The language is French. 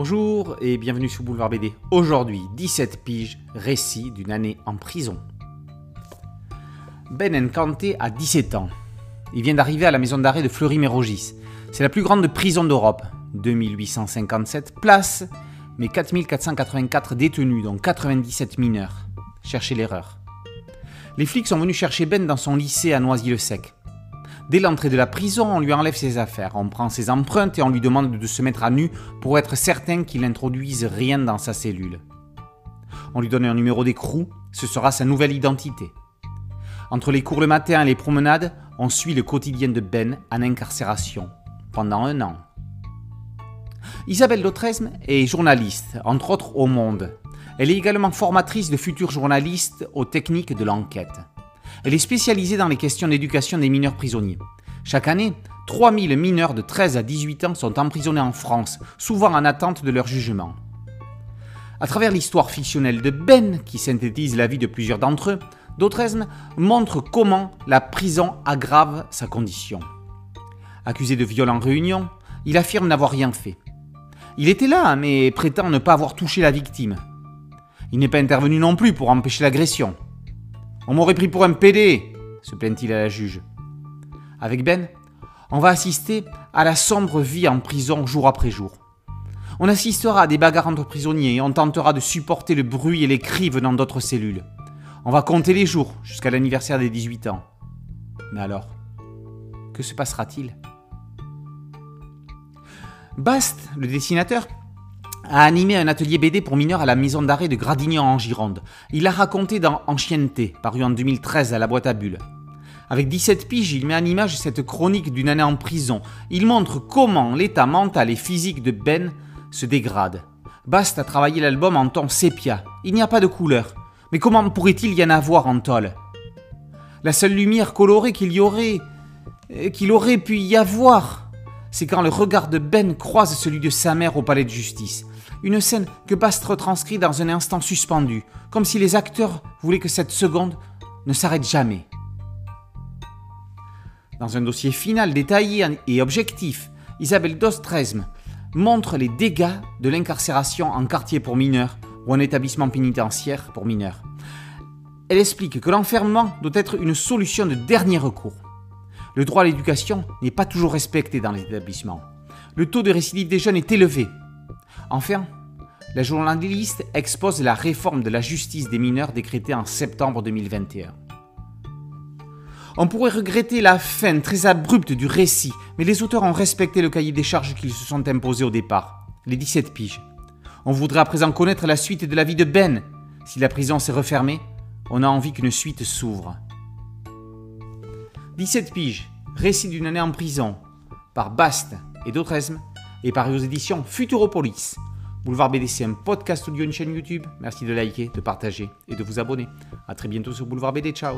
Bonjour et bienvenue sur Boulevard BD. Aujourd'hui, 17 piges, récit d'une année en prison. Ben Nkanté a 17 ans. Il vient d'arriver à la maison d'arrêt de Fleury-Mérogis. C'est la plus grande prison d'Europe. 2857 places, mais 4484 détenus, dont 97 mineurs. Cherchez l'erreur. Les flics sont venus chercher Ben dans son lycée à Noisy-le-Sec. Dès l'entrée de la prison, on lui enlève ses affaires, on prend ses empreintes et on lui demande de se mettre à nu pour être certain qu'il n'introduise rien dans sa cellule. On lui donne un numéro d'écrou, ce sera sa nouvelle identité. Entre les cours le matin et les promenades, on suit le quotidien de Ben en incarcération, pendant un an. Isabelle Lautresme est journaliste, entre autres au Monde. Elle est également formatrice de futurs journalistes aux techniques de l'enquête. Elle est spécialisée dans les questions d'éducation des mineurs prisonniers. Chaque année, 3000 mineurs de 13 à 18 ans sont emprisonnés en France, souvent en attente de leur jugement. À travers l'histoire fictionnelle de Ben, qui synthétise la vie de plusieurs d'entre eux, Dautresme montre comment la prison aggrave sa condition. Accusé de viol en réunion, il affirme n'avoir rien fait. Il était là, mais prétend ne pas avoir touché la victime. Il n'est pas intervenu non plus pour empêcher l'agression. On m'aurait pris pour un PD, se plaint-il à la juge. Avec Ben, on va assister à la sombre vie en prison jour après jour. On assistera à des bagarres entre prisonniers et on tentera de supporter le bruit et les cris venant d'autres cellules. On va compter les jours jusqu'à l'anniversaire des 18 ans. Mais alors, que se passera-t-il? Bast, le dessinateur, a animé un atelier BD pour mineurs à la maison d'arrêt de Gradignan en Gironde. Il a raconté dans Ancienneté, paru en 2013 à la boîte à bulles. Avec 17 piges, il met en image cette chronique d'une année en prison. Il montre comment l'état mental et physique de Ben se dégrade. Bast a travaillé l'album en ton sépia. Il n'y a pas de couleur. Mais comment pourrait-il y en avoir en tôle? La seule lumière colorée qu'il y aurait, euh, qu'il aurait pu y avoir, c'est quand le regard de Ben croise celui de sa mère au palais de justice. Une scène que Bast retranscrit dans un instant suspendu, comme si les acteurs voulaient que cette seconde ne s'arrête jamais. Dans un dossier final détaillé et objectif, Isabelle Dostresme montre les dégâts de l'incarcération en quartier pour mineurs ou en établissement pénitentiaire pour mineurs. Elle explique que l'enfermement doit être une solution de dernier recours. Le droit à l'éducation n'est pas toujours respecté dans les établissements. Le taux de récidive des jeunes est élevé Enfin, la journaliste expose la réforme de la justice des mineurs décrétée en septembre 2021. On pourrait regretter la fin très abrupte du récit, mais les auteurs ont respecté le cahier des charges qu'ils se sont imposés au départ, les 17 piges. On voudrait à présent connaître la suite de la vie de Ben. Si la prison s'est refermée, on a envie qu'une suite s'ouvre. 17 piges, récit d'une année en prison, par Bast et Dautresme, et paru aux éditions Futuropolis. Boulevard BD, c'est un podcast audio, une chaîne YouTube. Merci de liker, de partager et de vous abonner. A très bientôt sur Boulevard BD. Ciao